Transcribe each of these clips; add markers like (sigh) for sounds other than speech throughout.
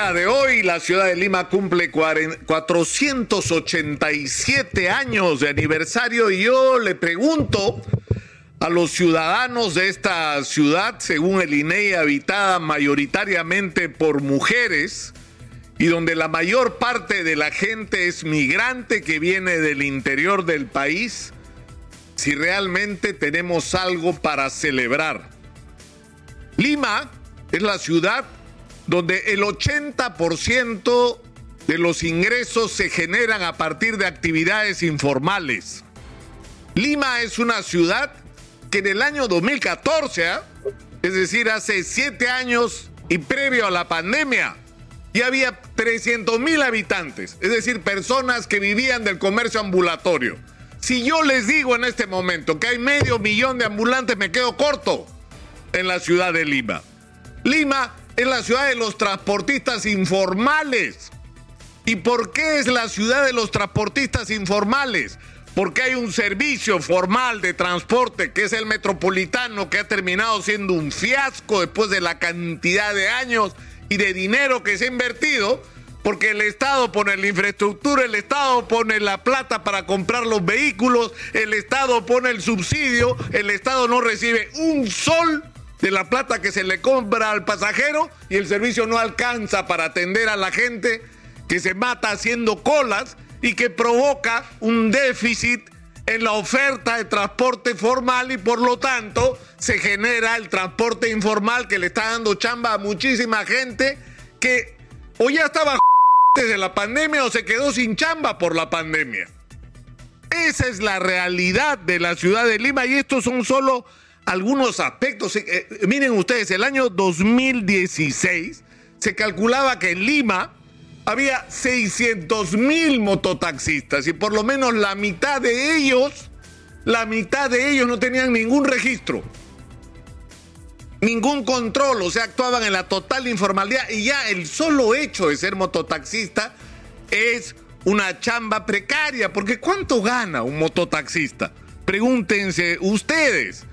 de hoy la ciudad de Lima cumple 487 años de aniversario y yo le pregunto a los ciudadanos de esta ciudad, según el INEI, habitada mayoritariamente por mujeres y donde la mayor parte de la gente es migrante que viene del interior del país, si realmente tenemos algo para celebrar. Lima es la ciudad donde el 80% de los ingresos se generan a partir de actividades informales. Lima es una ciudad que en el año 2014, ¿ah? es decir, hace siete años y previo a la pandemia, ya había 300 mil habitantes, es decir, personas que vivían del comercio ambulatorio. Si yo les digo en este momento que hay medio millón de ambulantes, me quedo corto en la ciudad de Lima. Lima es la ciudad de los transportistas informales. ¿Y por qué es la ciudad de los transportistas informales? Porque hay un servicio formal de transporte que es el metropolitano que ha terminado siendo un fiasco después de la cantidad de años y de dinero que se ha invertido, porque el Estado pone la infraestructura, el Estado pone la plata para comprar los vehículos, el Estado pone el subsidio, el Estado no recibe un sol de la plata que se le compra al pasajero y el servicio no alcanza para atender a la gente que se mata haciendo colas y que provoca un déficit en la oferta de transporte formal y por lo tanto se genera el transporte informal que le está dando chamba a muchísima gente que o ya estaba (laughs) desde la pandemia o se quedó sin chamba por la pandemia. Esa es la realidad de la ciudad de Lima y estos son solo algunos aspectos. Eh, eh, miren ustedes, el año 2016 se calculaba que en Lima había 600 mil mototaxistas y por lo menos la mitad de ellos, la mitad de ellos no tenían ningún registro, ningún control, o sea, actuaban en la total informalidad y ya el solo hecho de ser mototaxista es una chamba precaria, porque ¿cuánto gana un mototaxista? Pregúntense ustedes.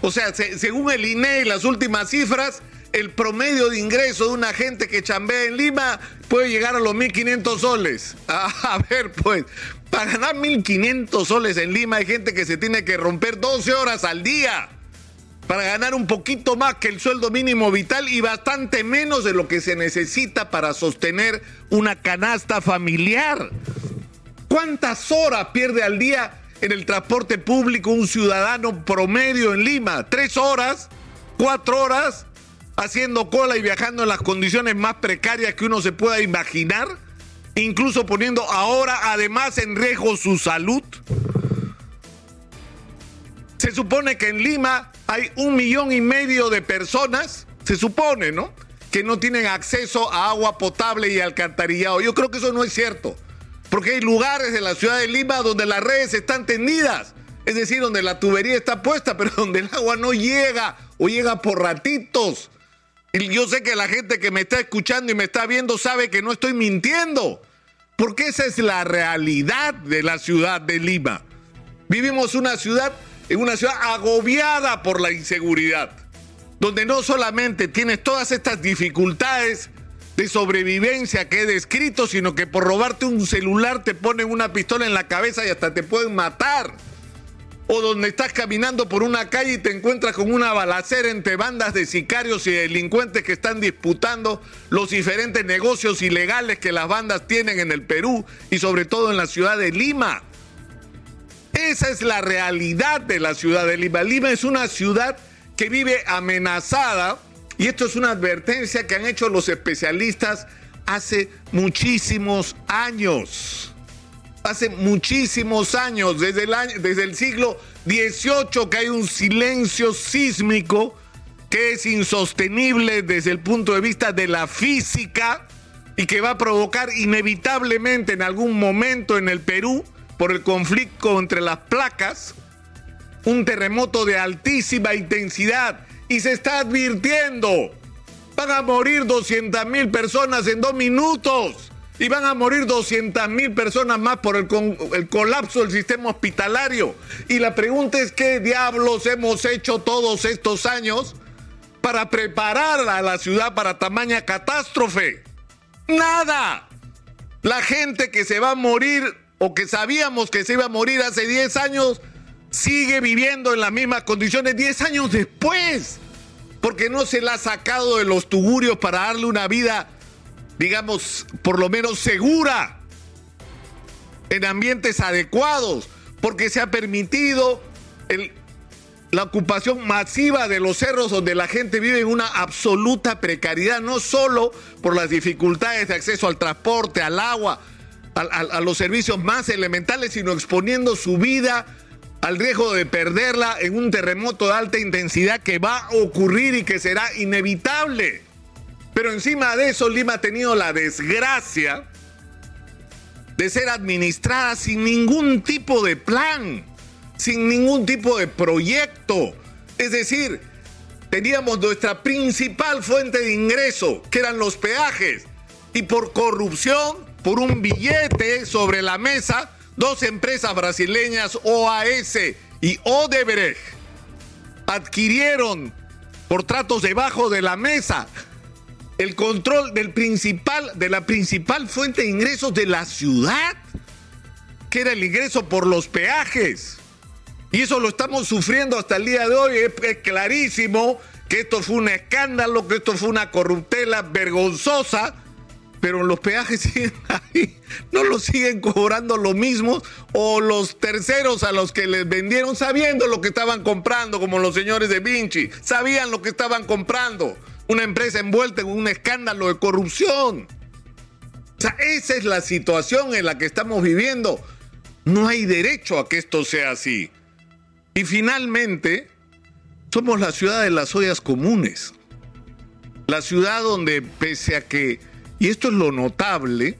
O sea, según el INE y las últimas cifras, el promedio de ingreso de una gente que chambea en Lima puede llegar a los 1.500 soles. (laughs) a ver, pues, para ganar 1.500 soles en Lima hay gente que se tiene que romper 12 horas al día para ganar un poquito más que el sueldo mínimo vital y bastante menos de lo que se necesita para sostener una canasta familiar. ¿Cuántas horas pierde al día en el transporte público un ciudadano promedio en Lima. Tres horas, cuatro horas, haciendo cola y viajando en las condiciones más precarias que uno se pueda imaginar, incluso poniendo ahora además en riesgo su salud. Se supone que en Lima hay un millón y medio de personas, se supone, ¿no? Que no tienen acceso a agua potable y alcantarillado. Yo creo que eso no es cierto. Porque hay lugares en la ciudad de Lima donde las redes están tendidas. Es decir, donde la tubería está puesta, (laughs) pero donde el agua no llega o llega por ratitos. Y yo sé que la gente que me está escuchando y me está viendo sabe que no estoy mintiendo. Porque esa es la realidad de la ciudad de Lima. Vivimos una ciudad, en una ciudad agobiada por la inseguridad. Donde no solamente tienes todas estas dificultades de sobrevivencia que he descrito, sino que por robarte un celular te ponen una pistola en la cabeza y hasta te pueden matar. O donde estás caminando por una calle y te encuentras con una balacera entre bandas de sicarios y delincuentes que están disputando los diferentes negocios ilegales que las bandas tienen en el Perú y sobre todo en la ciudad de Lima. Esa es la realidad de la ciudad de Lima. Lima es una ciudad que vive amenazada y esto es una advertencia que han hecho los especialistas hace muchísimos años. Hace muchísimos años, desde el, año, desde el siglo XVIII, que hay un silencio sísmico que es insostenible desde el punto de vista de la física y que va a provocar inevitablemente en algún momento en el Perú, por el conflicto entre las placas, un terremoto de altísima intensidad y se está advirtiendo. Van a morir 200 mil personas en dos minutos y van a morir 200 mil personas más por el, el, colapso del sistema hospitalario. Y la pregunta es, ¿qué diablos hemos hecho todos estos años para preparar a la ciudad para tamaña catástrofe? Nada. La gente que se va a morir o que sabíamos que se iba a morir hace 10 años sigue viviendo en las mismas condiciones 10 años después. Porque no se la ha sacado de los tugurios para darle una vida, digamos, por lo menos segura, en ambientes adecuados, porque se ha permitido la ocupación masiva de los cerros donde la gente vive en una absoluta precariedad, no solo por las dificultades de acceso al transporte, al agua, a los servicios más elementales, sino exponiendo su vida al riesgo de perderla en un terremoto de alta intensidad que va a ocurrir y que será inevitable. Pero encima de eso, Lima ha tenido la desgracia de ser administrada sin ningún tipo de plan sin ningún tipo de proyecto. Es decir, teníamos nuestra principal fuente de ingreso, que eran los peajes, y por corrupción, por un billete sobre la mesa, dos empresas brasileñas, OAS y Odebrecht, adquirieron por tratos debajo de la mesa el control del principal, de la principal fuente de ingresos de la ciudad, que era el ingreso por los peajes. Y eso lo estamos sufriendo hasta el día de hoy. Es, clarísimo que esto fue un escándalo, que esto fue una corruptela vergonzosa, pero los peajes (laughs) siguen ahí. No los siguen cobrando lo mismo o los terceros a los que les vendieron sabiendo lo que estaban comprando, como los señores de Vinci, sabían lo que estaban comprando. Una empresa envuelta en un escándalo de corrupción. O sea, esa es la situación en la que estamos viviendo. No hay derecho a que esto sea así. Y finalmente, somos la ciudad de las ollas comunes. La ciudad donde, pese a que, y esto es lo notable,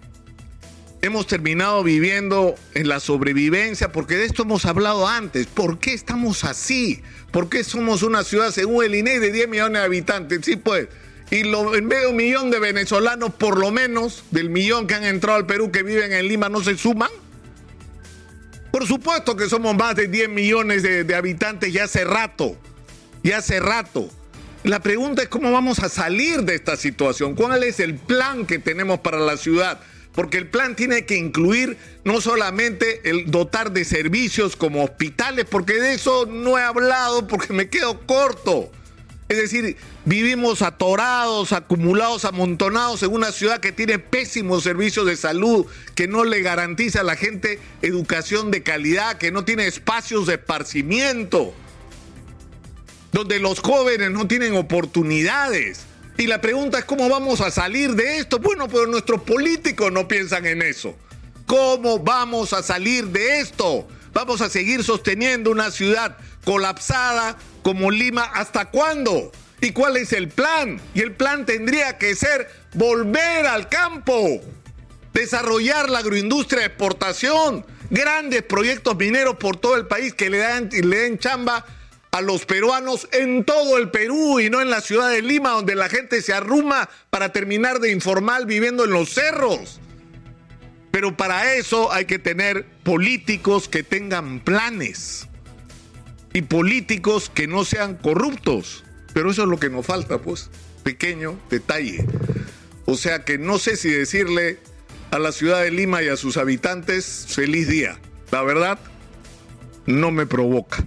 hemos terminado viviendo en la sobrevivencia, porque de esto hemos hablado antes. ¿Por qué estamos así? ¿Por qué somos una ciudad, según el INE, de 10 millones de habitantes? Sí, pues. Y lo, en medio millón de venezolanos, por lo menos, del millón que han entrado al Perú que viven en Lima, no se suman. Por supuesto que somos más de 10 millones de, habitantes ya hace rato, ya hace rato. La pregunta es cómo vamos a salir de esta situación, cuál es el plan que tenemos para la ciudad, porque el plan tiene que incluir no solamente el dotar de servicios como hospitales, porque de eso no he hablado porque me quedo corto. Es decir, vivimos atorados, acumulados, amontonados en una ciudad que tiene pésimos servicios de salud, que no le garantiza a la gente educación de calidad, que no tiene espacios de esparcimiento, donde los jóvenes no tienen oportunidades. Y la pregunta es cómo vamos a salir de esto. Bueno, pero nuestros políticos no piensan en eso. ¿Cómo vamos a salir de esto? Vamos a seguir sosteniendo una ciudad colapsada como Lima, ¿hasta cuándo? ¿Y cuál es el plan? Y el plan tendría que ser volver al campo, desarrollar la agroindustria de exportación, grandes proyectos mineros por todo el país que le dan, le den chamba a los peruanos en todo el Perú y no en la ciudad de Lima, donde la gente se arruma para terminar de informal viviendo en los cerros. Pero para eso hay que tener políticos que tengan planes y políticos que no sean corruptos. Pero eso es lo que nos falta, pues. Pequeño detalle. O sea que no sé si decirle a la ciudad de Lima y a sus habitantes feliz día. La verdad, no me provoca.